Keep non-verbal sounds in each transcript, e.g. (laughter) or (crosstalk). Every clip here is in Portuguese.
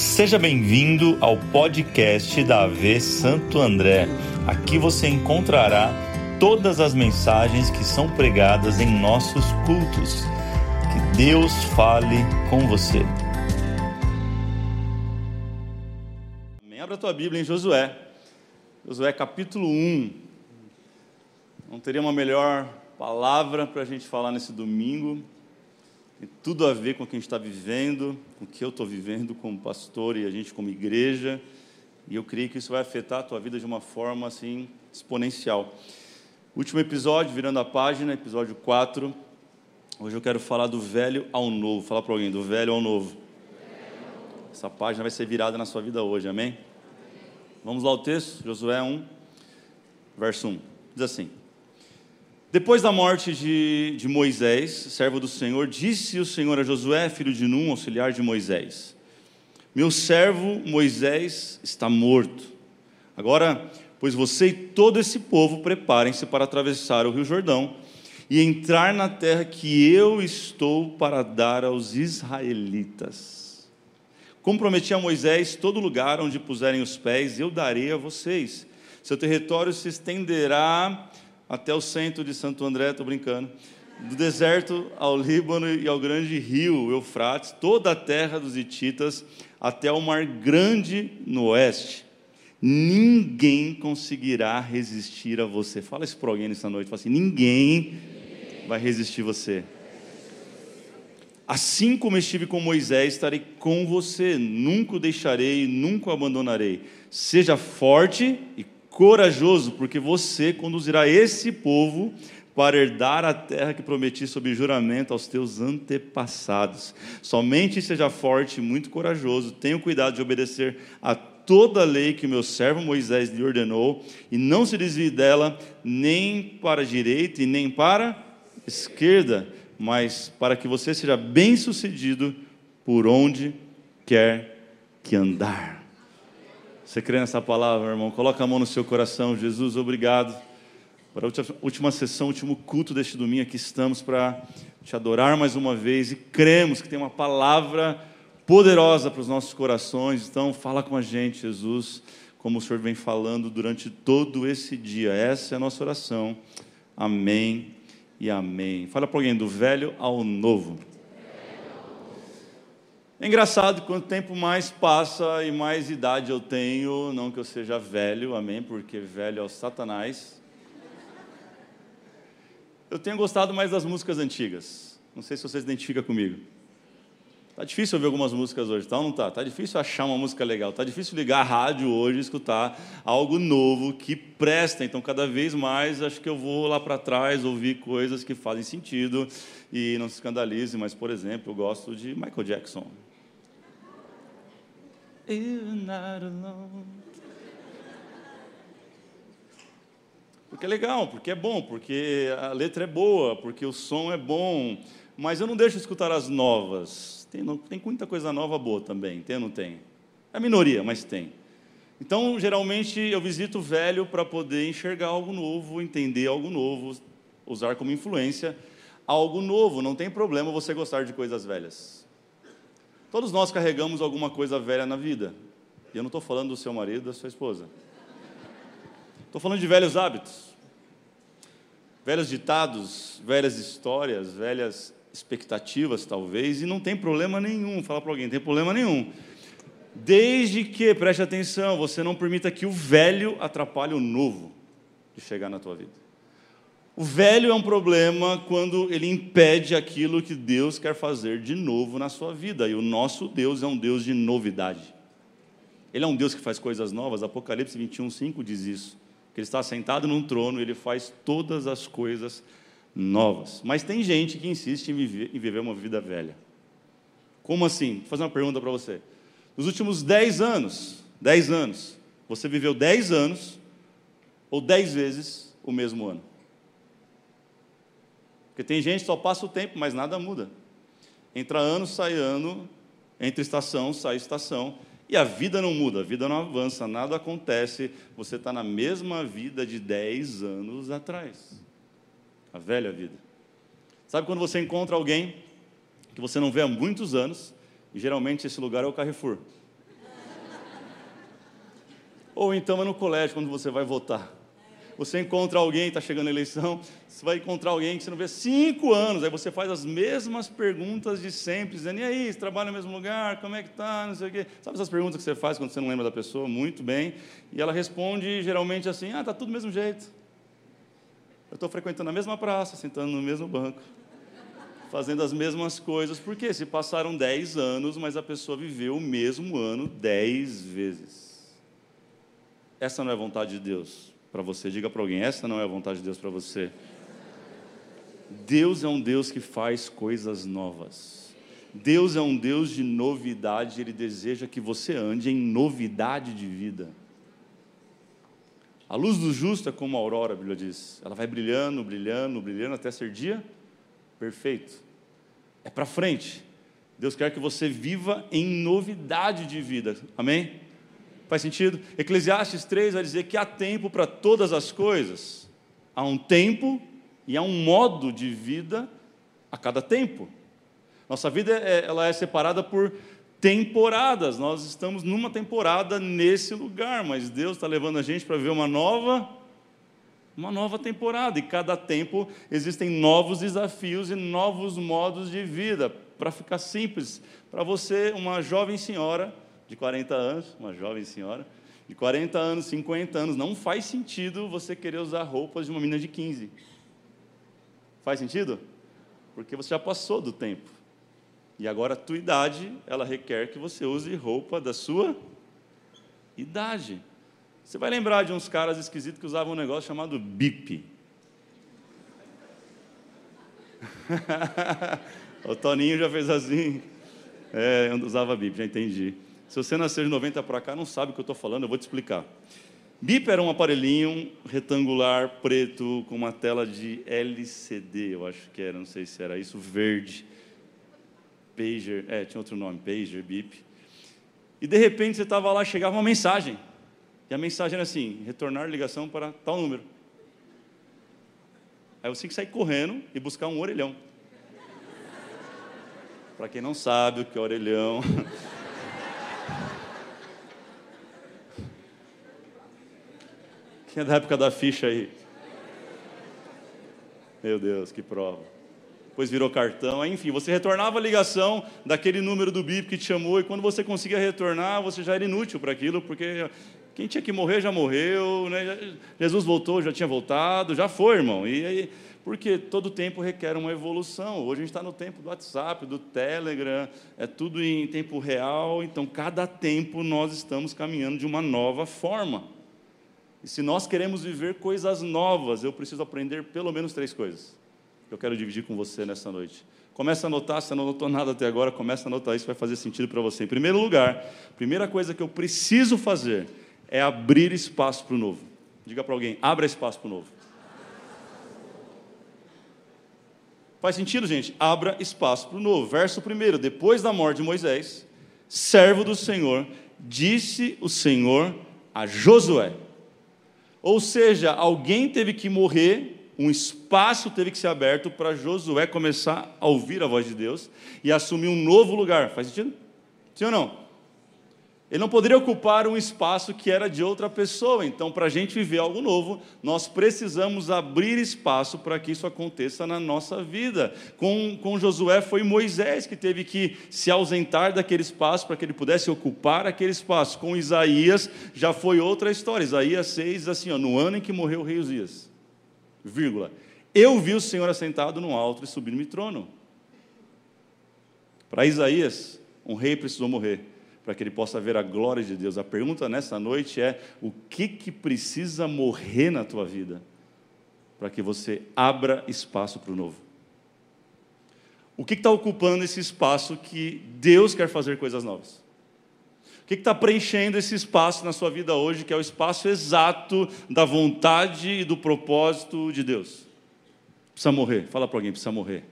Seja bem-vindo ao podcast da AV Santo André. Aqui você encontrará todas as mensagens que são pregadas em nossos cultos. Que Deus fale com você. Abra a tua Bíblia em Josué. Josué capítulo 1. Não teria uma melhor palavra para a gente falar nesse domingo tem tudo a ver com o que a gente está vivendo, com o que eu estou vivendo como pastor e a gente como igreja. E eu creio que isso vai afetar a tua vida de uma forma assim exponencial. Último episódio, virando a página, episódio 4. Hoje eu quero falar do velho ao novo. Fala para alguém, do velho ao novo. Essa página vai ser virada na sua vida hoje, amém? Vamos lá ao texto, Josué 1, verso 1. Diz assim: depois da morte de, de, Moisés, servo do Senhor, disse o Senhor a Josué, filho de Num, auxiliar de Moisés: Meu servo Moisés está morto. Agora, pois você e todo esse povo preparem-se para atravessar o rio Jordão e entrar na terra que eu estou para dar aos israelitas. Como prometi a Moisés, todo lugar onde puserem os pés eu darei a vocês. Seu território se estenderá até o centro de Santo André, estou brincando, do deserto ao Líbano e ao grande rio Eufrates, toda a terra dos Hititas, até o mar grande no oeste. Ninguém conseguirá resistir a você. Fala isso para alguém nessa noite. Fala assim: ninguém vai resistir a você. Assim como estive com Moisés, estarei com você. Nunca o deixarei, nunca o abandonarei. Seja forte e corajoso, porque você conduzirá esse povo para herdar a terra que prometi sob juramento aos teus antepassados. Somente seja forte e muito corajoso, tenha cuidado de obedecer a toda a lei que meu servo Moisés lhe ordenou, e não se desvie dela nem para a direita e nem para a esquerda, mas para que você seja bem-sucedido por onde quer que andar. Você crê nessa palavra, irmão? Coloca a mão no seu coração. Jesus, obrigado. Para a última sessão, último culto deste domingo, aqui estamos para te adorar mais uma vez e cremos que tem uma palavra poderosa para os nossos corações. Então, fala com a gente, Jesus, como o Senhor vem falando durante todo esse dia. Essa é a nossa oração. Amém e amém. Fala para alguém do velho ao novo. É engraçado, quanto tempo mais passa e mais idade eu tenho, não que eu seja velho, amém, porque velho é o Satanás. Eu tenho gostado mais das músicas antigas. Não sei se você se identifica comigo. Tá difícil ouvir algumas músicas hoje, tá ou não tá? Tá difícil achar uma música legal. Tá difícil ligar a rádio hoje e escutar algo novo que presta. Então, cada vez mais, acho que eu vou lá para trás ouvir coisas que fazem sentido e não se escandalize. Mas, por exemplo, eu gosto de Michael Jackson. You're not alone. Porque é legal, porque é bom, porque a letra é boa, porque o som é bom, mas eu não deixo escutar as novas. Tem, tem muita coisa nova boa também, tem ou não tem? É a minoria, mas tem. Então, geralmente, eu visito o velho para poder enxergar algo novo, entender algo novo, usar como influência algo novo. Não tem problema você gostar de coisas velhas. Todos nós carregamos alguma coisa velha na vida. E eu não estou falando do seu marido, da sua esposa. Estou falando de velhos hábitos, velhos ditados, velhas histórias, velhas expectativas, talvez, e não tem problema nenhum. Falar para alguém, não tem problema nenhum. Desde que, preste atenção, você não permita que o velho atrapalhe o novo de chegar na tua vida. O velho é um problema quando ele impede aquilo que Deus quer fazer de novo na sua vida. E o nosso Deus é um Deus de novidade. Ele é um Deus que faz coisas novas. Apocalipse 21, 5 diz isso. Que ele está sentado num trono e ele faz todas as coisas novas. Mas tem gente que insiste em viver, em viver uma vida velha. Como assim? Vou fazer uma pergunta para você. Nos últimos 10 anos, 10 anos, você viveu 10 anos ou 10 vezes o mesmo ano? Porque tem gente que só passa o tempo, mas nada muda. Entra ano, sai ano, entra estação, sai estação, e a vida não muda, a vida não avança, nada acontece, você está na mesma vida de 10 anos atrás. A velha vida. Sabe quando você encontra alguém que você não vê há muitos anos, e geralmente esse lugar é o Carrefour. Ou então é no colégio, quando você vai votar. Você encontra alguém, está chegando a eleição, você vai encontrar alguém que você não vê cinco anos, aí você faz as mesmas perguntas de sempre, dizendo, e aí, você trabalha no mesmo lugar, como é que tá, não sei o quê. Sabe essas perguntas que você faz quando você não lembra da pessoa? Muito bem. E ela responde geralmente assim, ah, está tudo do mesmo jeito. Eu estou frequentando a mesma praça, sentando no mesmo banco, fazendo as mesmas coisas. Por quê? Se passaram dez anos, mas a pessoa viveu o mesmo ano dez vezes. Essa não é a vontade de Deus para você. Diga para alguém: essa não é a vontade de Deus para você. Deus é um Deus que faz coisas novas. Deus é um Deus de novidade, Ele deseja que você ande em novidade de vida. A luz do justo é como a aurora, a Bíblia diz. Ela vai brilhando, brilhando, brilhando até ser dia perfeito. É para frente. Deus quer que você viva em novidade de vida. Amém? Faz sentido? Eclesiastes 3 vai dizer que há tempo para todas as coisas. Há um tempo e há um modo de vida a cada tempo. Nossa vida é, ela é separada por temporadas. Nós estamos numa temporada nesse lugar, mas Deus está levando a gente para ver uma nova, uma nova temporada. E cada tempo existem novos desafios e novos modos de vida. Para ficar simples, para você, uma jovem senhora de 40 anos, uma jovem senhora, de 40 anos, 50 anos, não faz sentido você querer usar roupas de uma menina de 15. Faz sentido? Porque você já passou do tempo. E agora a tua idade, ela requer que você use roupa da sua idade. Você vai lembrar de uns caras esquisitos que usavam um negócio chamado bip. (laughs) o Toninho já fez assim. É, eu usava bip, já entendi. Se você nasceu de 90 para cá, não sabe o que eu estou falando, eu vou te explicar. BIP era um aparelhinho retangular, preto, com uma tela de LCD, eu acho que era, não sei se era isso, verde. Pager, é, tinha outro nome, Pager, BIP. E de repente você estava lá, chegava uma mensagem. E a mensagem era assim: retornar ligação para tal número. Aí você tinha que sair correndo e buscar um orelhão. Para quem não sabe o que é orelhão. (laughs) Quem é da época da ficha aí? Meu Deus, que prova. Depois virou cartão, enfim, você retornava a ligação daquele número do BIP que te chamou, e quando você conseguia retornar, você já era inútil para aquilo, porque quem tinha que morrer já morreu, né? Jesus voltou, já tinha voltado, já foi, irmão. E aí, porque todo tempo requer uma evolução. Hoje a gente está no tempo do WhatsApp, do Telegram, é tudo em tempo real, então cada tempo nós estamos caminhando de uma nova forma. E se nós queremos viver coisas novas, eu preciso aprender pelo menos três coisas que eu quero dividir com você nessa noite. Começa a anotar, se não anotou nada até agora, começa a anotar, isso vai fazer sentido para você. Em primeiro lugar, primeira coisa que eu preciso fazer é abrir espaço para o novo. Diga para alguém, abra espaço para o novo. Faz sentido, gente? Abra espaço para o novo. Verso primeiro, depois da morte de Moisés, servo do Senhor, disse o Senhor a Josué. Ou seja, alguém teve que morrer, um espaço teve que ser aberto para Josué começar a ouvir a voz de Deus e assumir um novo lugar. Faz sentido? Sim ou não? Ele não poderia ocupar um espaço que era de outra pessoa. Então, para a gente viver algo novo, nós precisamos abrir espaço para que isso aconteça na nossa vida. Com, com Josué foi Moisés que teve que se ausentar daquele espaço para que ele pudesse ocupar aquele espaço. Com Isaías já foi outra história. Isaías 6, assim, ó, no ano em que morreu o rei Uzias, vírgula, eu vi o Senhor assentado no alto e subindo no trono. Para Isaías, um rei precisou morrer para que ele possa ver a glória de Deus. A pergunta nessa noite é: o que, que precisa morrer na tua vida para que você abra espaço para o novo? O que está ocupando esse espaço que Deus quer fazer coisas novas? O que está preenchendo esse espaço na sua vida hoje, que é o espaço exato da vontade e do propósito de Deus? Precisa morrer. Fala para alguém: precisa morrer.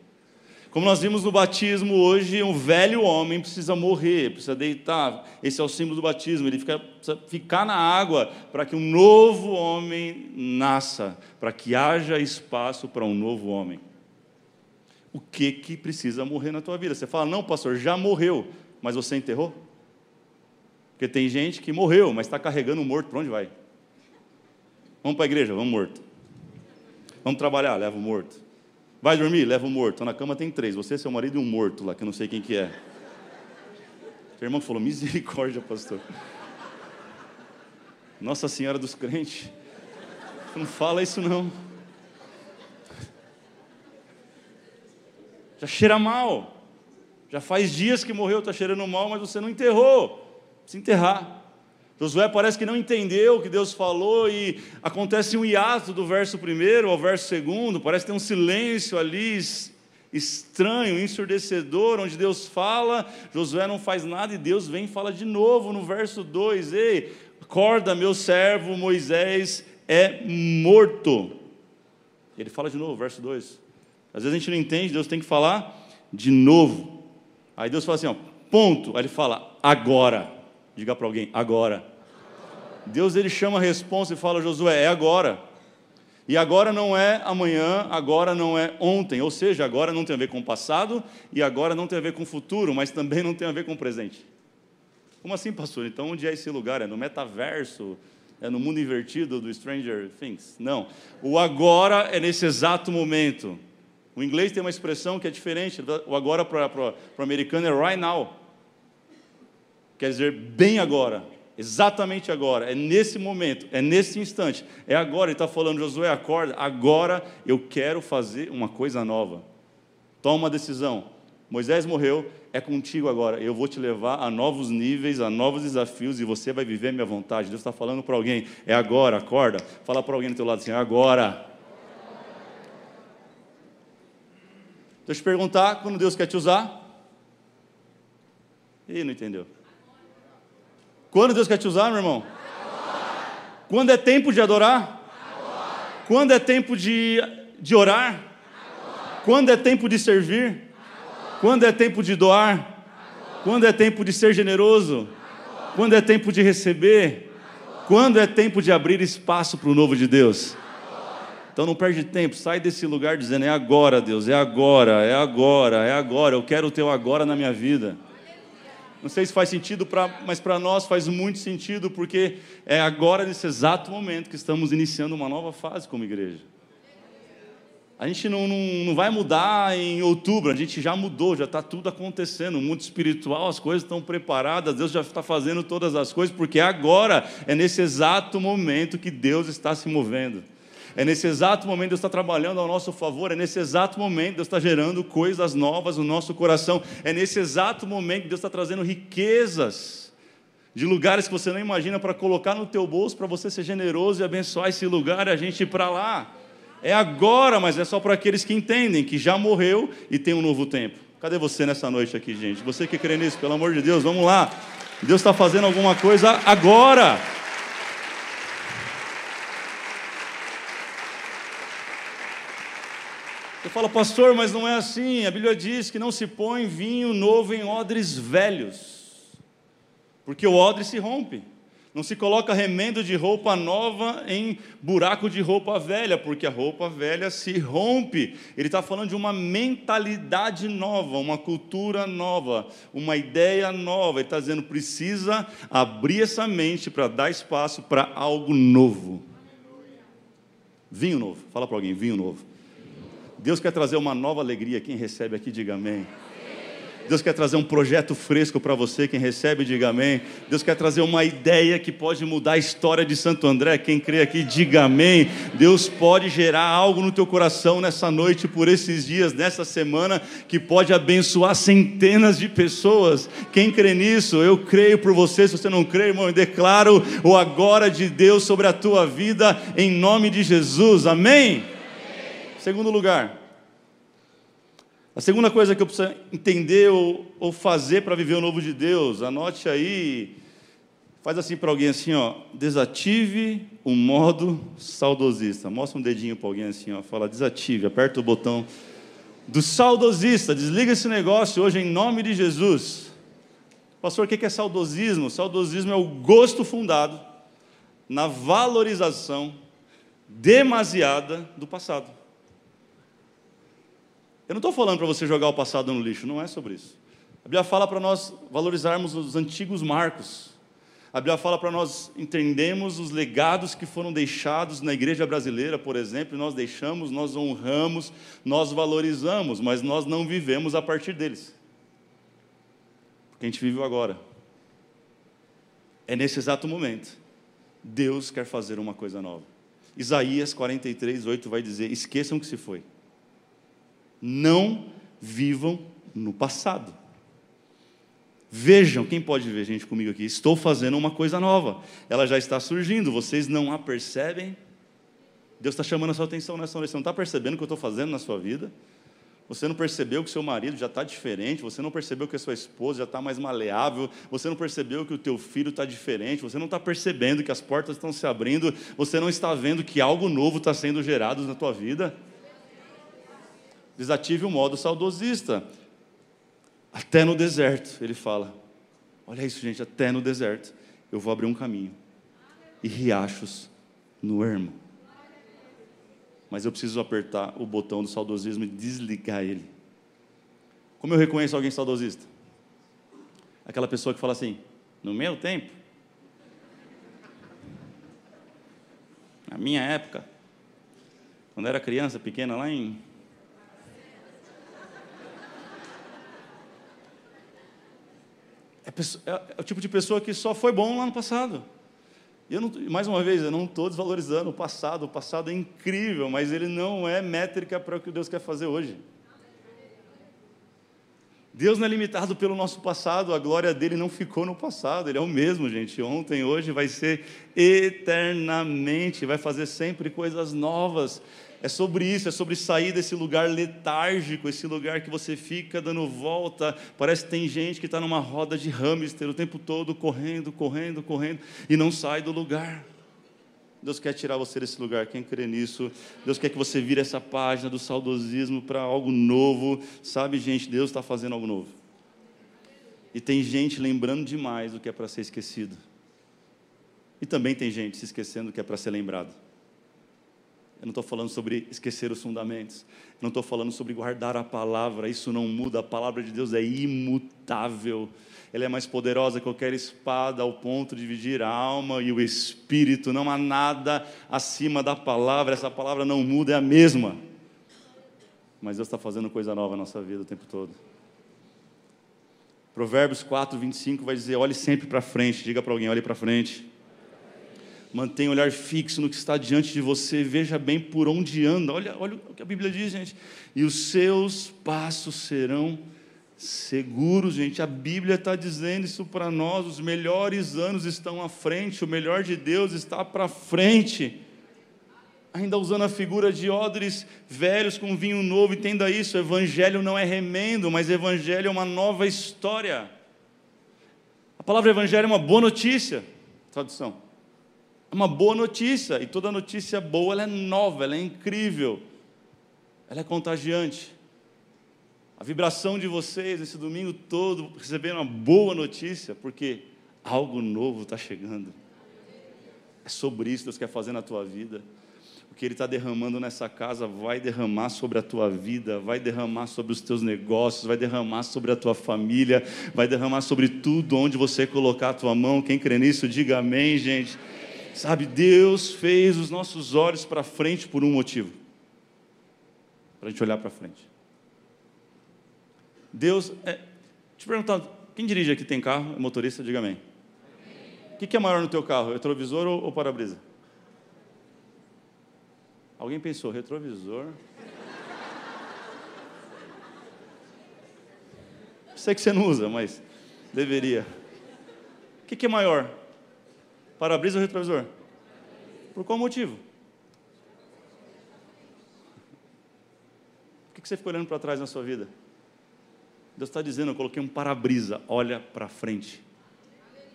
Como nós vimos no batismo hoje, um velho homem precisa morrer, precisa deitar. Esse é o símbolo do batismo. Ele fica, precisa ficar na água para que um novo homem nasça, para que haja espaço para um novo homem. O que que precisa morrer na tua vida? Você fala, não, pastor, já morreu, mas você enterrou? Porque tem gente que morreu, mas está carregando um morto, para onde vai? Vamos para a igreja, vamos morto. Vamos trabalhar, leva o morto. Vai dormir, leva o morto. Na cama tem três, você, seu marido e um morto lá, que eu não sei quem que é. Seu irmão falou, misericórdia, pastor. Nossa Senhora dos Crentes. Não fala isso não. Já cheira mal. Já faz dias que morreu, está cheirando mal, mas você não enterrou. Precisa enterrar. Josué parece que não entendeu o que Deus falou e acontece um hiato do verso primeiro ao verso segundo, parece tem um silêncio ali estranho, ensurdecedor, onde Deus fala, Josué não faz nada e Deus vem e fala de novo no verso 2: Ei, acorda, meu servo Moisés é morto. Ele fala de novo, verso 2. Às vezes a gente não entende, Deus tem que falar de novo. Aí Deus fala assim, ó, ponto. Aí ele fala, agora. Diga para alguém, agora. Deus ele chama a resposta e fala, Josué, é agora. E agora não é amanhã, agora não é ontem. Ou seja, agora não tem a ver com o passado e agora não tem a ver com o futuro, mas também não tem a ver com o presente. Como assim, pastor? Então onde é esse lugar? É no metaverso? É no mundo invertido do Stranger Things? Não. O agora é nesse exato momento. O inglês tem uma expressão que é diferente. O agora para o americano é right now. Quer dizer, bem agora. Exatamente agora. É nesse momento. É nesse instante. É agora. Ele está falando, Josué, acorda. Agora eu quero fazer uma coisa nova. Toma uma decisão. Moisés morreu, é contigo agora. Eu vou te levar a novos níveis, a novos desafios e você vai viver a minha vontade. Deus está falando para alguém, é agora, acorda. Fala para alguém do teu lado assim, é agora. Deixa eu te perguntar, quando Deus quer te usar? Ih, não entendeu. Quando Deus quer te usar, meu irmão? Agora. Quando é tempo de adorar? Agora. Quando é tempo de, de orar? Agora. Quando é tempo de servir? Quando é tempo de doar? Quando é tempo de ser generoso? Quando é tempo de receber? Quando é tempo de abrir espaço para o novo de Deus? Então não perde tempo, sai desse lugar dizendo: é agora, Deus, é agora, é agora, é agora, eu quero o teu agora na minha vida. Não sei se faz sentido, pra, mas para nós faz muito sentido, porque é agora, nesse exato momento, que estamos iniciando uma nova fase como igreja. A gente não, não, não vai mudar em outubro, a gente já mudou, já está tudo acontecendo. O mundo espiritual, as coisas estão preparadas, Deus já está fazendo todas as coisas, porque agora, é nesse exato momento que Deus está se movendo. É nesse exato momento Deus está trabalhando ao nosso favor, é nesse exato momento Deus está gerando coisas novas no nosso coração, é nesse exato momento Deus está trazendo riquezas de lugares que você não imagina para colocar no teu bolso, para você ser generoso e abençoar esse lugar e a gente ir para lá. É agora, mas é só para aqueles que entendem que já morreu e tem um novo tempo. Cadê você nessa noite aqui, gente? Você que crê nisso, pelo amor de Deus, vamos lá. Deus está fazendo alguma coisa agora. Você fala, pastor, mas não é assim. A Bíblia diz que não se põe vinho novo em odres velhos, porque o odre se rompe. Não se coloca remendo de roupa nova em buraco de roupa velha, porque a roupa velha se rompe. Ele está falando de uma mentalidade nova, uma cultura nova, uma ideia nova. Ele está dizendo: precisa abrir essa mente para dar espaço para algo novo. Vinho novo. Fala para alguém: vinho novo. Deus quer trazer uma nova alegria. Quem recebe aqui, diga amém. Deus quer trazer um projeto fresco para você, quem recebe, diga amém. Deus quer trazer uma ideia que pode mudar a história de Santo André, quem crê aqui, diga amém. Deus pode gerar algo no teu coração nessa noite, por esses dias, nessa semana, que pode abençoar centenas de pessoas. Quem crê nisso, eu creio por você. Se você não crê, irmão, eu declaro o agora de Deus sobre a tua vida, em nome de Jesus, amém? Segundo lugar, a segunda coisa que eu preciso entender ou, ou fazer para viver o novo de Deus, anote aí, faz assim para alguém assim, ó, desative o modo saudosista. Mostra um dedinho para alguém assim, ó, fala desative, aperta o botão do saudosista, desliga esse negócio hoje em nome de Jesus. Pastor, o que é saudosismo? Saudosismo é o gosto fundado na valorização demasiada do passado. Eu não estou falando para você jogar o passado no lixo, não é sobre isso. A Bíblia fala para nós valorizarmos os antigos marcos. A Bíblia fala para nós entendermos os legados que foram deixados na igreja brasileira, por exemplo, nós deixamos, nós honramos, nós valorizamos, mas nós não vivemos a partir deles. Porque a gente vive agora. É nesse exato momento. Deus quer fazer uma coisa nova. Isaías 43, 8 vai dizer: esqueçam que se foi. Não vivam no passado. Vejam, quem pode ver, gente, comigo aqui? Estou fazendo uma coisa nova. Ela já está surgindo, vocês não a percebem? Deus está chamando a sua atenção nessa hora. Você não está percebendo o que eu estou fazendo na sua vida? Você não percebeu que seu marido já está diferente, você não percebeu que a sua esposa já está mais maleável, você não percebeu que o teu filho está diferente, você não está percebendo que as portas estão se abrindo, você não está vendo que algo novo está sendo gerado na tua vida. Desative o modo saudosista. Até no deserto, ele fala. Olha isso, gente, até no deserto eu vou abrir um caminho e riachos no ermo. Mas eu preciso apertar o botão do saudosismo e desligar ele. Como eu reconheço alguém saudosista? Aquela pessoa que fala assim: no meu tempo, na minha época, quando eu era criança pequena, lá em É, é, o tipo de pessoa que só foi bom lá no passado. E eu não, mais uma vez, eu não estou desvalorizando o passado, o passado é incrível, mas ele não é métrica para o que Deus quer fazer hoje. Deus não é limitado pelo nosso passado, a glória dele não ficou no passado, ele é o mesmo, gente. Ontem, hoje, vai ser eternamente, vai fazer sempre coisas novas. É sobre isso, é sobre sair desse lugar letárgico, esse lugar que você fica dando volta. Parece que tem gente que está numa roda de hamster o tempo todo, correndo, correndo, correndo, e não sai do lugar. Deus quer tirar você desse lugar, quem crê nisso? Deus quer que você vire essa página do saudosismo para algo novo. Sabe, gente, Deus está fazendo algo novo. E tem gente lembrando demais do que é para ser esquecido. E também tem gente se esquecendo do que é para ser lembrado. Eu não estou falando sobre esquecer os fundamentos. Eu não estou falando sobre guardar a palavra. Isso não muda. A palavra de Deus é imutável. Ela é mais poderosa que qualquer espada, ao ponto de dividir a alma e o espírito. Não há nada acima da palavra. Essa palavra não muda, é a mesma. Mas Deus está fazendo coisa nova na nossa vida o tempo todo. Provérbios 4, 25 vai dizer: olhe sempre para frente. Diga para alguém: olhe para frente. Mantenha o olhar fixo no que está diante de você, veja bem por onde anda. Olha, olha o que a Bíblia diz, gente. E os seus passos serão seguros, gente. A Bíblia está dizendo isso para nós. Os melhores anos estão à frente, o melhor de Deus está para frente. Ainda usando a figura de odres velhos com vinho novo, entenda isso: evangelho não é remendo, mas evangelho é uma nova história. A palavra evangelho é uma boa notícia, tradução. É uma boa notícia, e toda notícia boa ela é nova, ela é incrível, ela é contagiante. A vibração de vocês esse domingo todo recebendo uma boa notícia, porque algo novo está chegando. É sobre isso que Deus quer fazer na tua vida. O que Ele está derramando nessa casa vai derramar sobre a tua vida, vai derramar sobre os teus negócios, vai derramar sobre a tua família, vai derramar sobre tudo onde você colocar a tua mão. Quem crê nisso, diga amém, gente. Sabe, Deus fez os nossos olhos para frente por um motivo para a gente olhar para frente. Deus, é, te perguntando, quem dirige aqui tem carro, é motorista, diga amém. O que, que é maior no teu carro, retrovisor ou, ou para-brisa? Alguém pensou, retrovisor? Sei que você não usa, mas deveria. O que, que é maior, para-brisa ou retrovisor? Por qual motivo? Por que você fica olhando para trás na sua vida? Deus está dizendo, eu coloquei um para-brisa, olha para frente.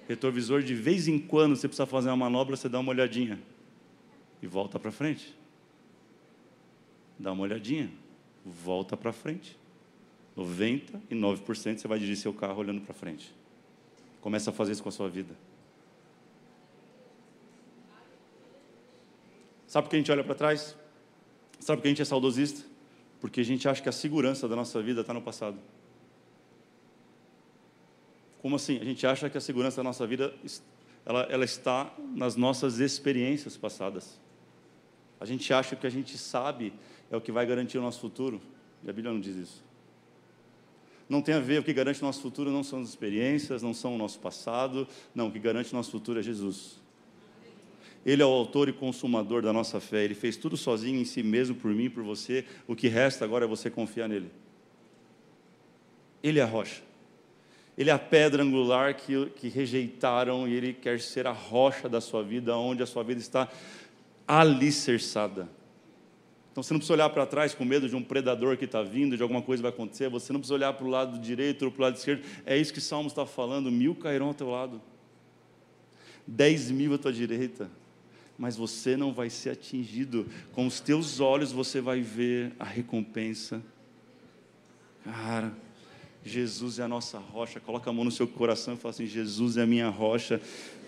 Retrovisor, de vez em quando você precisa fazer uma manobra, você dá uma olhadinha e volta para frente. Dá uma olhadinha, volta para frente. 99% você vai dirigir seu carro olhando para frente. Começa a fazer isso com a sua vida. Sabe por que a gente olha para trás? Sabe por que a gente é saudosista? Porque a gente acha que a segurança da nossa vida está no passado. Como assim? A gente acha que a segurança da nossa vida ela, ela está nas nossas experiências passadas. A gente acha que o que a gente sabe é o que vai garantir o nosso futuro, e a Bíblia não diz isso. Não tem a ver, o que garante o nosso futuro não são as experiências, não são o nosso passado, não, o que garante o nosso futuro é Jesus. Ele é o autor e consumador da nossa fé, ele fez tudo sozinho em si mesmo, por mim, por você, o que resta agora é você confiar nele. Ele é a rocha. Ele é a pedra angular que, que rejeitaram e Ele quer ser a rocha da sua vida, onde a sua vida está alicerçada. Então você não precisa olhar para trás com medo de um predador que está vindo, de alguma coisa vai acontecer. Você não precisa olhar para o lado direito ou para o lado esquerdo. É isso que Salmos está falando. Mil cairão ao teu lado, dez mil à tua direita, mas você não vai ser atingido. Com os teus olhos você vai ver a recompensa. Cara, Jesus é a nossa rocha. Coloca a mão no seu coração e fala assim: Jesus é a minha rocha.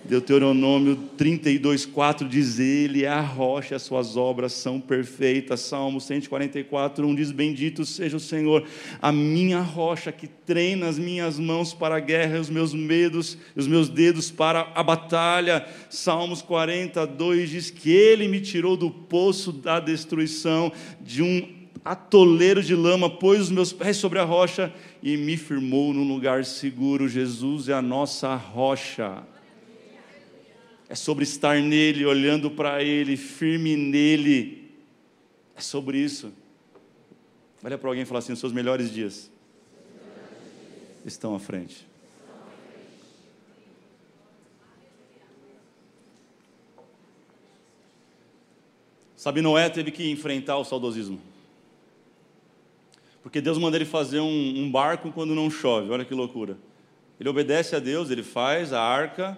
Deuteronômio 32, 4 diz: Ele é a rocha, as suas obras são perfeitas. Salmo 144, 1 diz: Bendito seja o Senhor, a minha rocha que treina as minhas mãos para a guerra, os meus medos, os meus dedos para a batalha. Salmos 42 diz que Ele me tirou do poço da destruição, de um atoleiro de lama, pôs os meus pés sobre a rocha e me firmou num lugar seguro. Jesus é a nossa rocha. É sobre estar nele, olhando para ele, firme nele. É sobre isso. Olha para alguém e fala assim: os seus melhores dias estão à frente. Sabe, Noé teve que enfrentar o saudosismo. Porque Deus manda ele fazer um, um barco quando não chove, olha que loucura. Ele obedece a Deus, ele faz a arca,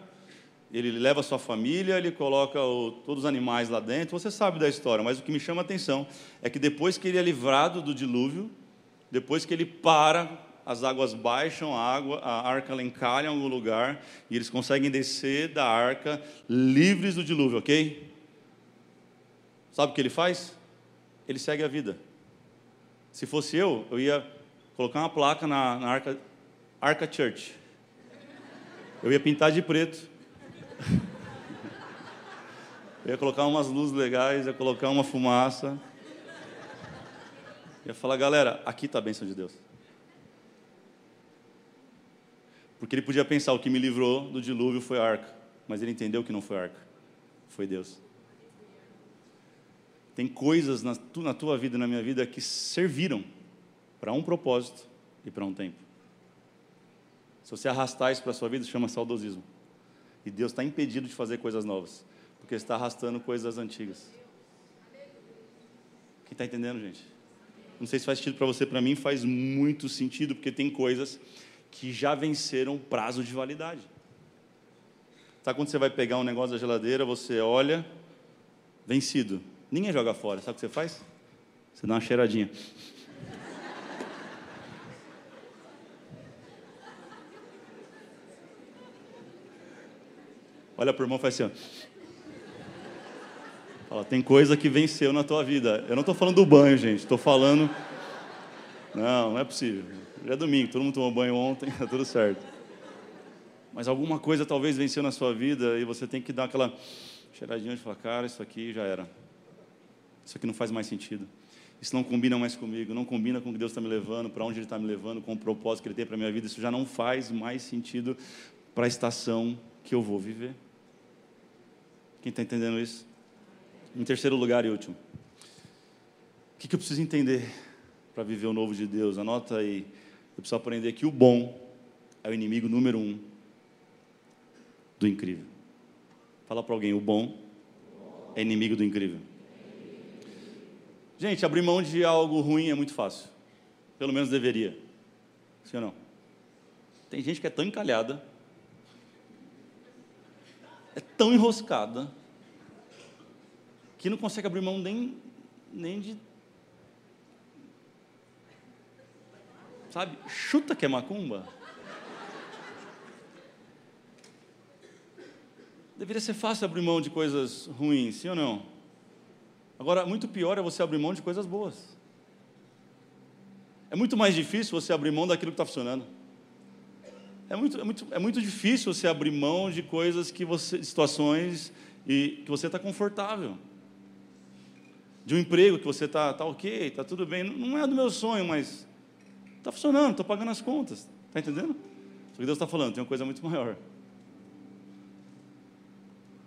ele leva a sua família, ele coloca o, todos os animais lá dentro. Você sabe da história, mas o que me chama a atenção é que depois que ele é livrado do dilúvio, depois que ele para, as águas baixam a água, a arca ela encalha em algum lugar e eles conseguem descer da arca livres do dilúvio, ok? Sabe o que ele faz? Ele segue a vida. Se fosse eu, eu ia colocar uma placa na, na Arca, Arca Church. Eu ia pintar de preto. (laughs) Eu ia colocar umas luzes legais, ia colocar uma fumaça. Ia falar, galera, aqui está a bênção de Deus. Porque ele podia pensar, o que me livrou do dilúvio foi a arca. Mas ele entendeu que não foi a arca, foi Deus. Tem coisas na, tu, na tua vida e na minha vida que serviram para um propósito e para um tempo. Se você arrastar isso para a sua vida, chama saudosismo. E Deus está impedido de fazer coisas novas, porque está arrastando coisas antigas. Quem está entendendo, gente? Não sei se faz sentido para você, para mim faz muito sentido, porque tem coisas que já venceram o prazo de validade. Sabe quando você vai pegar um negócio da geladeira, você olha, vencido. Ninguém joga fora. Sabe o que você faz? Você dá uma cheiradinha. Olha para o irmão e faz assim. Ó. Fala, tem coisa que venceu na tua vida. Eu não estou falando do banho, gente. Estou falando. Não, não é possível. Já é domingo, todo mundo tomou banho ontem, está (laughs) tudo certo. Mas alguma coisa talvez venceu na sua vida e você tem que dar aquela cheiradinha de falar, cara, isso aqui já era. Isso aqui não faz mais sentido. Isso não combina mais comigo, não combina com o que Deus está me levando, para onde Ele está me levando, com o propósito que Ele tem para a minha vida. Isso já não faz mais sentido para a estação que eu vou viver. Quem está entendendo isso? Em terceiro lugar e último, o que, que eu preciso entender para viver o novo de Deus? Anota aí. Eu preciso aprender que o bom é o inimigo número um do incrível. Fala para alguém: o bom é inimigo do incrível. Gente, abrir mão de algo ruim é muito fácil. Pelo menos deveria. Sim ou não? Tem gente que é tão encalhada, é tão enroscada, que não consegue abrir mão nem, nem de. Sabe? Chuta que é macumba. Deveria ser fácil abrir mão de coisas ruins, sim ou não? Agora, muito pior é você abrir mão de coisas boas. É muito mais difícil você abrir mão daquilo que está funcionando. É muito, é muito, é muito difícil você abrir mão de coisas que você, situações e que você está confortável. De um emprego que você está tá ok, está tudo bem. Não é do meu sonho, mas está funcionando, estou pagando as contas. Está entendendo? Só que Deus está falando, tem uma coisa muito maior.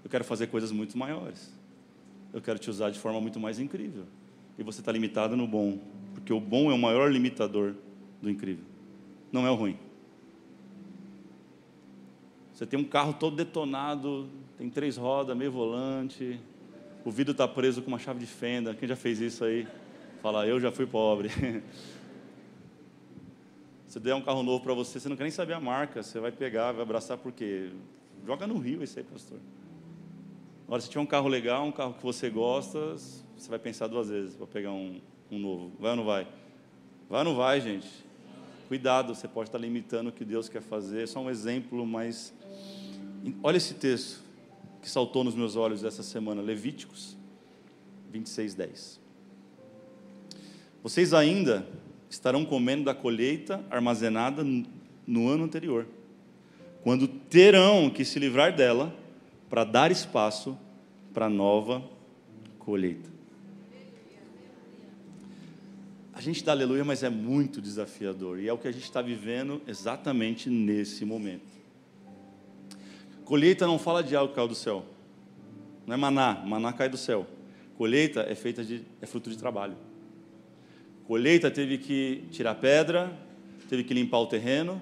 Eu quero fazer coisas muito maiores. Eu quero te usar de forma muito mais incrível. E você está limitado no bom, porque o bom é o maior limitador do incrível, não é o ruim. Você tem um carro todo detonado, tem três rodas, meio volante, o vidro está preso com uma chave de fenda. Quem já fez isso aí? Fala, eu já fui pobre. (laughs) Se der um carro novo para você, você não quer nem saber a marca, você vai pegar, vai abraçar, por quê? Joga no rio isso aí, pastor. Agora, se tiver um carro legal, um carro que você gosta, você vai pensar duas vezes para pegar um, um novo. Vai ou não vai? Vai ou não vai, gente? Cuidado, você pode estar limitando o que Deus quer fazer. Só um exemplo, mas olha esse texto que saltou nos meus olhos essa semana, Levíticos 26, 10. Vocês ainda estarão comendo da colheita armazenada no ano anterior, quando terão que se livrar dela para dar espaço para nova colheita. A gente dá aleluia, mas é muito desafiador, e é o que a gente está vivendo exatamente nesse momento. Colheita não fala de algo que caiu do céu, não é maná, maná cai do céu. Colheita é feita de, é fruto de trabalho. Colheita teve que tirar pedra, teve que limpar o terreno,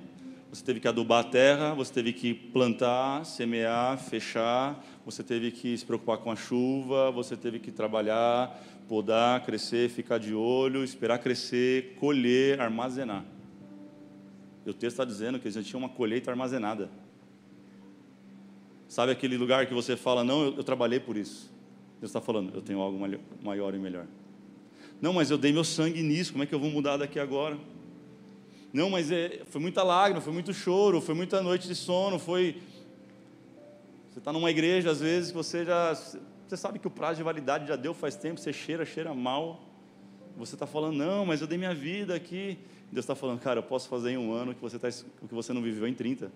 você teve que adubar a terra, você teve que plantar, semear, fechar, você teve que se preocupar com a chuva, você teve que trabalhar, podar, crescer, ficar de olho, esperar crescer, colher, armazenar. E o texto está dizendo que eles já tinham uma colheita armazenada. Sabe aquele lugar que você fala, não, eu, eu trabalhei por isso. Deus está falando, eu tenho algo maior e melhor. Não, mas eu dei meu sangue nisso, como é que eu vou mudar daqui agora? Não, mas é, foi muita lágrima, foi muito choro, foi muita noite de sono, foi. Você está numa igreja, às vezes, você já. Você sabe que o prazo de validade já deu faz tempo, você cheira, cheira mal. Você está falando, não, mas eu dei minha vida aqui. Deus está falando, cara, eu posso fazer em um ano o que você, tá, o que você não viveu em 30.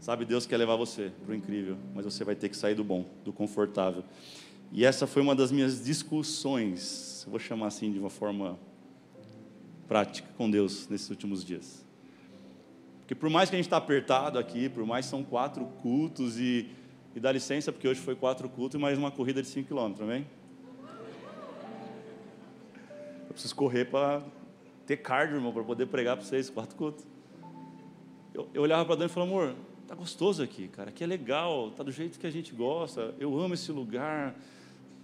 Sabe, Deus quer levar você para o incrível, mas você vai ter que sair do bom, do confortável. E essa foi uma das minhas discussões, vou chamar assim de uma forma prática com Deus nesses últimos dias. Porque por mais que a gente está apertado aqui, por mais são quatro cultos e, e dá licença, porque hoje foi quatro cultos e mais uma corrida de cinco quilômetros, amém? Eu preciso correr para ter cardio, irmão, para poder pregar para vocês, quatro cultos. Eu, eu olhava para dentro e falava, amor, tá gostoso aqui, cara, aqui é legal, tá do jeito que a gente gosta, eu amo esse lugar,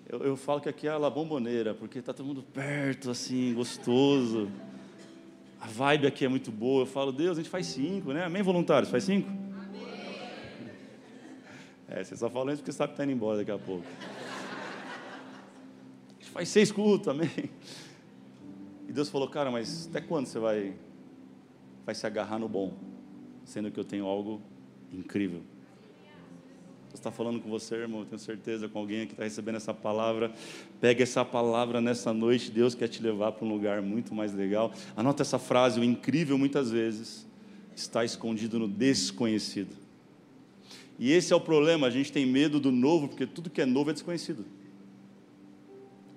eu, eu falo que aqui é a La Bomboneira, porque está todo mundo perto, assim, gostoso. A vibe aqui é muito boa. Eu falo, Deus, a gente faz cinco, né? Amém, voluntários? Faz cinco? Amém. É, você só fala isso porque sabe que está indo embora daqui a pouco. A gente faz seis cultos, amém? E Deus falou, cara, mas até quando você vai, vai se agarrar no bom? Sendo que eu tenho algo incrível. Está falando com você, irmão, eu tenho certeza, com alguém que está recebendo essa palavra. Pega essa palavra nessa noite, Deus quer te levar para um lugar muito mais legal. Anota essa frase: o incrível muitas vezes está escondido no desconhecido. E esse é o problema, a gente tem medo do novo, porque tudo que é novo é desconhecido.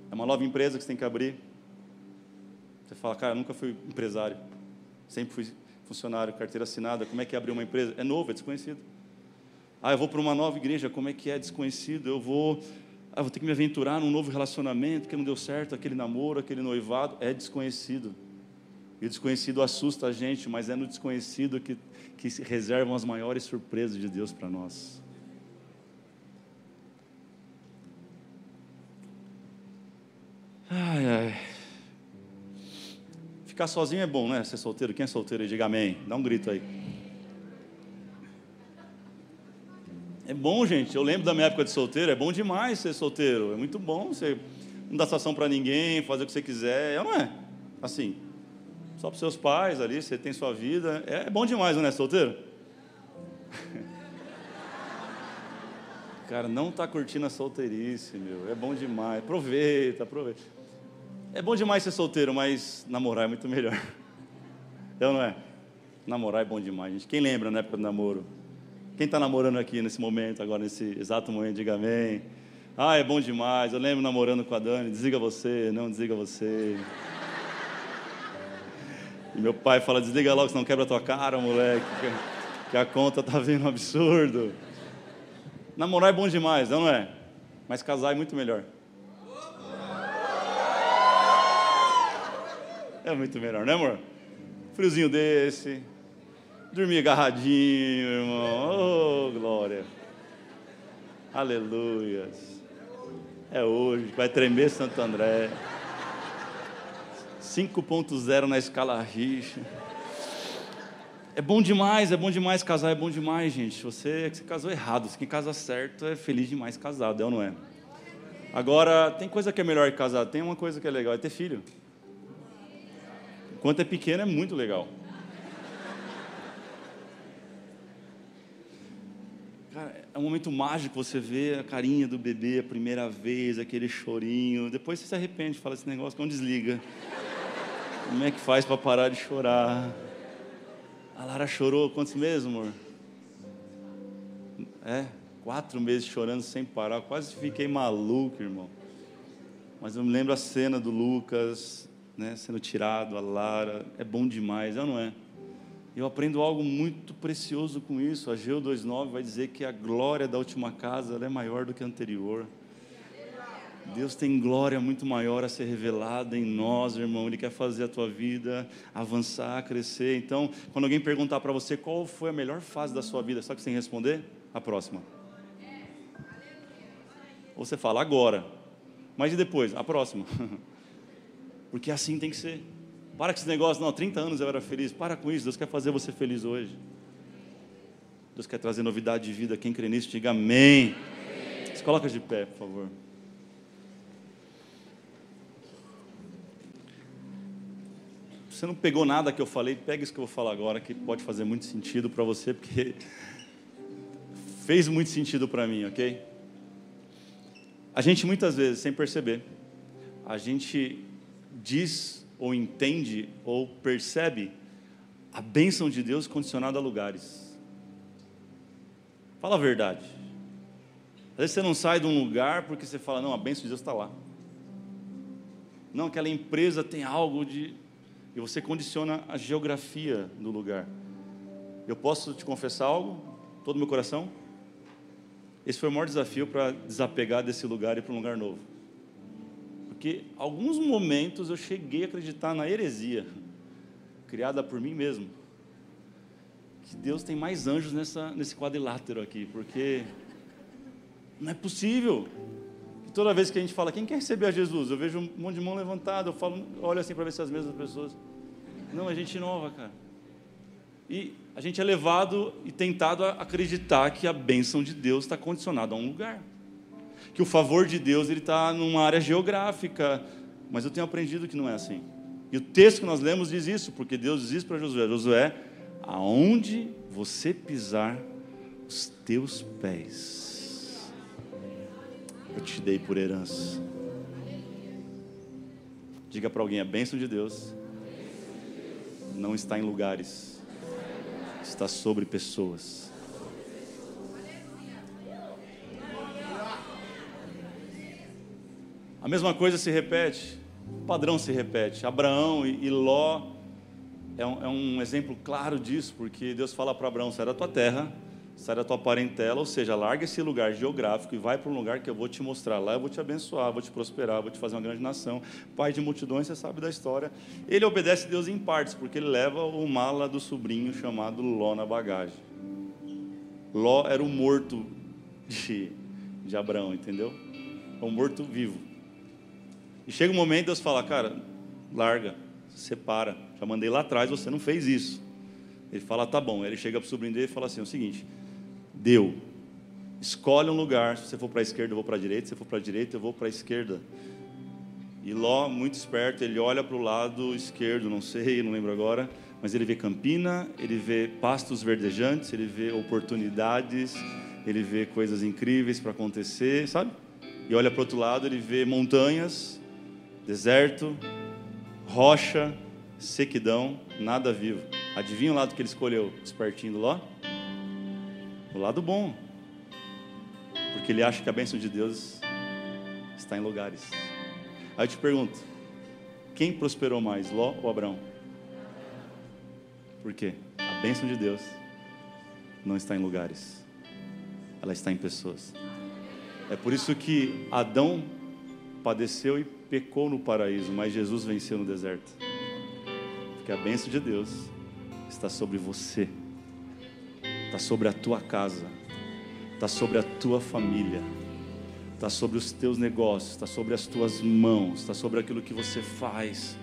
É uma nova empresa que você tem que abrir. Você fala, cara, nunca fui empresário, sempre fui funcionário, carteira assinada. Como é que é abrir uma empresa? É novo, é desconhecido. Ah, eu vou para uma nova igreja, como é que é desconhecido? Eu vou, ah, vou ter que me aventurar num novo relacionamento que não deu certo, aquele namoro, aquele noivado, é desconhecido. E o desconhecido assusta a gente, mas é no desconhecido que, que se reservam as maiores surpresas de Deus para nós. Ai, ai. Ficar sozinho é bom, né? Ser solteiro. Quem é solteiro? Diga amém. Dá um grito aí. É bom, gente. Eu lembro da minha época de solteiro. É bom demais ser solteiro. É muito bom você não dar satisfação para ninguém, fazer o que você quiser. É, não é? Assim, só para seus pais ali, você tem sua vida. É, é bom demais, não é, solteiro? (laughs) Cara, não está curtindo a solteirice, meu. É bom demais. Aproveita, aproveita. É bom demais ser solteiro, mas namorar é muito melhor. (laughs) É ou não é? Namorar é bom demais, gente. Quem lembra na época do namoro? Quem está namorando aqui nesse momento, agora, nesse exato momento, diga amém. Ah, é bom demais. Eu lembro namorando com a Dani. Desliga você, não desliga você. E meu pai fala: desliga logo, senão quebra a tua cara, moleque. Que a conta tá vindo um absurdo. Namorar é bom demais, não é? Mas casar é muito melhor. É muito melhor, né, amor? Friozinho desse, dormir agarradinho, irmão. Oh, glória. Aleluias. É hoje, vai tremer Santo André. 5.0 na escala rixa. É bom demais, é bom demais casar, é bom demais, gente. Você, você casou errado. Quem casa certo é feliz demais casado, é ou não é? Agora, tem coisa que é melhor que casar, tem uma coisa que é legal, é ter filho. Enquanto é pequeno, é muito legal. Cara, é um momento mágico você vê a carinha do bebê a primeira vez, aquele chorinho. Depois você se arrepende, fala esse negócio, não desliga. Como é que faz para parar de chorar? A Lara chorou quantos meses, amor? É, quatro meses chorando sem parar. Quase fiquei maluco, irmão. Mas eu me lembro a cena do Lucas, né, sendo tirado, a Lara. É bom demais, é não é? Eu aprendo algo muito precioso com isso. A Geo 29 vai dizer que a glória da última casa é maior do que a anterior. Deus tem glória muito maior a ser revelada em nós, irmão. Ele quer fazer a tua vida avançar, crescer. Então, quando alguém perguntar para você qual foi a melhor fase da sua vida, sabe o que você tem que responder? A próxima. Ou você fala agora. Mas e depois? A próxima. (laughs) Porque assim tem que ser. Para com esse negócio, não, 30 anos eu era feliz. Para com isso, Deus quer fazer você feliz hoje. Deus quer trazer novidade de vida. Quem crê nisso, diga amém. amém. Se coloca de pé, por favor. você não pegou nada que eu falei, pega isso que eu vou falar agora, que pode fazer muito sentido para você, porque (laughs) fez muito sentido para mim, ok? A gente muitas vezes, sem perceber, a gente diz ou entende ou percebe a bênção de Deus condicionada a lugares. Fala a verdade. Às vezes você não sai de um lugar porque você fala, não, a bênção de Deus está lá. Não, aquela empresa tem algo de e você condiciona a geografia do lugar. Eu posso te confessar algo? Todo meu coração? Esse foi o maior desafio para desapegar desse lugar e para um lugar novo. Porque alguns momentos eu cheguei a acreditar na heresia criada por mim mesmo. Que Deus tem mais anjos nessa, nesse quadrilátero aqui, porque não é possível. E toda vez que a gente fala, quem quer receber a Jesus? Eu vejo um monte de mão levantada, eu falo, olho assim para ver se as mesmas pessoas. Não, é gente nova, cara. E a gente é levado e tentado a acreditar que a bênção de Deus está condicionada a um lugar. Que o favor de Deus ele está numa área geográfica. Mas eu tenho aprendido que não é assim. E o texto que nós lemos diz isso, porque Deus diz isso para Josué: Josué, aonde você pisar os teus pés eu te dei por herança. Diga para alguém: a bênção de Deus não está em lugares, está sobre pessoas. A mesma coisa se repete, o padrão se repete. Abraão e Ló é um, é um exemplo claro disso, porque Deus fala para Abraão: sai da tua terra sai da tua parentela, ou seja, larga esse lugar geográfico e vai para um lugar que eu vou te mostrar. Lá eu vou te abençoar, vou te prosperar, vou te fazer uma grande nação. Pai de multidões, você sabe da história. Ele obedece a Deus em partes, porque ele leva o mala do sobrinho chamado Ló na bagagem. Ló era o morto de, de Abraão, entendeu? É um morto vivo. E chega um momento Deus fala, cara, larga, separa. Já mandei lá atrás, você não fez isso. Ele fala, tá bom. Ele chega para o sobrinho dele e fala assim: é o seguinte, deu. Escolhe um lugar. Se você for para a esquerda, eu vou para a direita. Se você for para a direita, eu vou para a esquerda. E Ló, muito esperto, ele olha para o lado esquerdo, não sei, não lembro agora, mas ele vê campina, ele vê pastos verdejantes, ele vê oportunidades, ele vê coisas incríveis para acontecer, sabe? E olha para o outro lado, ele vê montanhas, Deserto, rocha, sequidão, nada vivo. Adivinha o lado que ele escolheu, espertinho do Ló? O lado bom. Porque ele acha que a bênção de Deus está em lugares. Aí eu te pergunto: quem prosperou mais, Ló ou Abraão? Por quê? A bênção de Deus não está em lugares, ela está em pessoas. É por isso que Adão padeceu e pecou no paraíso, mas Jesus venceu no deserto. Porque a bênção de Deus está sobre você, está sobre a tua casa, está sobre a tua família, está sobre os teus negócios, está sobre as tuas mãos, está sobre aquilo que você faz.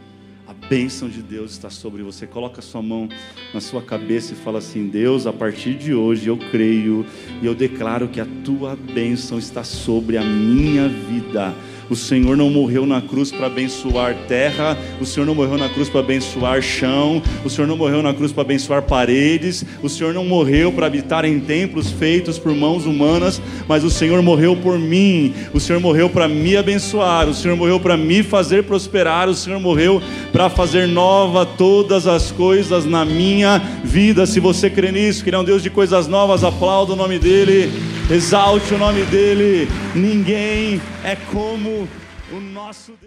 A bênção de Deus está sobre você. Coloca a sua mão na sua cabeça e fala assim: Deus, a partir de hoje eu creio e eu declaro que a tua bênção está sobre a minha vida o Senhor não morreu na cruz para abençoar terra, o Senhor não morreu na cruz para abençoar chão, o Senhor não morreu na cruz para abençoar paredes, o Senhor não morreu para habitar em templos feitos por mãos humanas, mas o Senhor morreu por mim, o Senhor morreu para me abençoar, o Senhor morreu para me fazer prosperar, o Senhor morreu para fazer nova todas as coisas na minha vida. Se você crê nisso, que Ele é um Deus de coisas novas, aplauda o nome dEle, exalte o nome dEle. Ninguém é como o nosso Deus.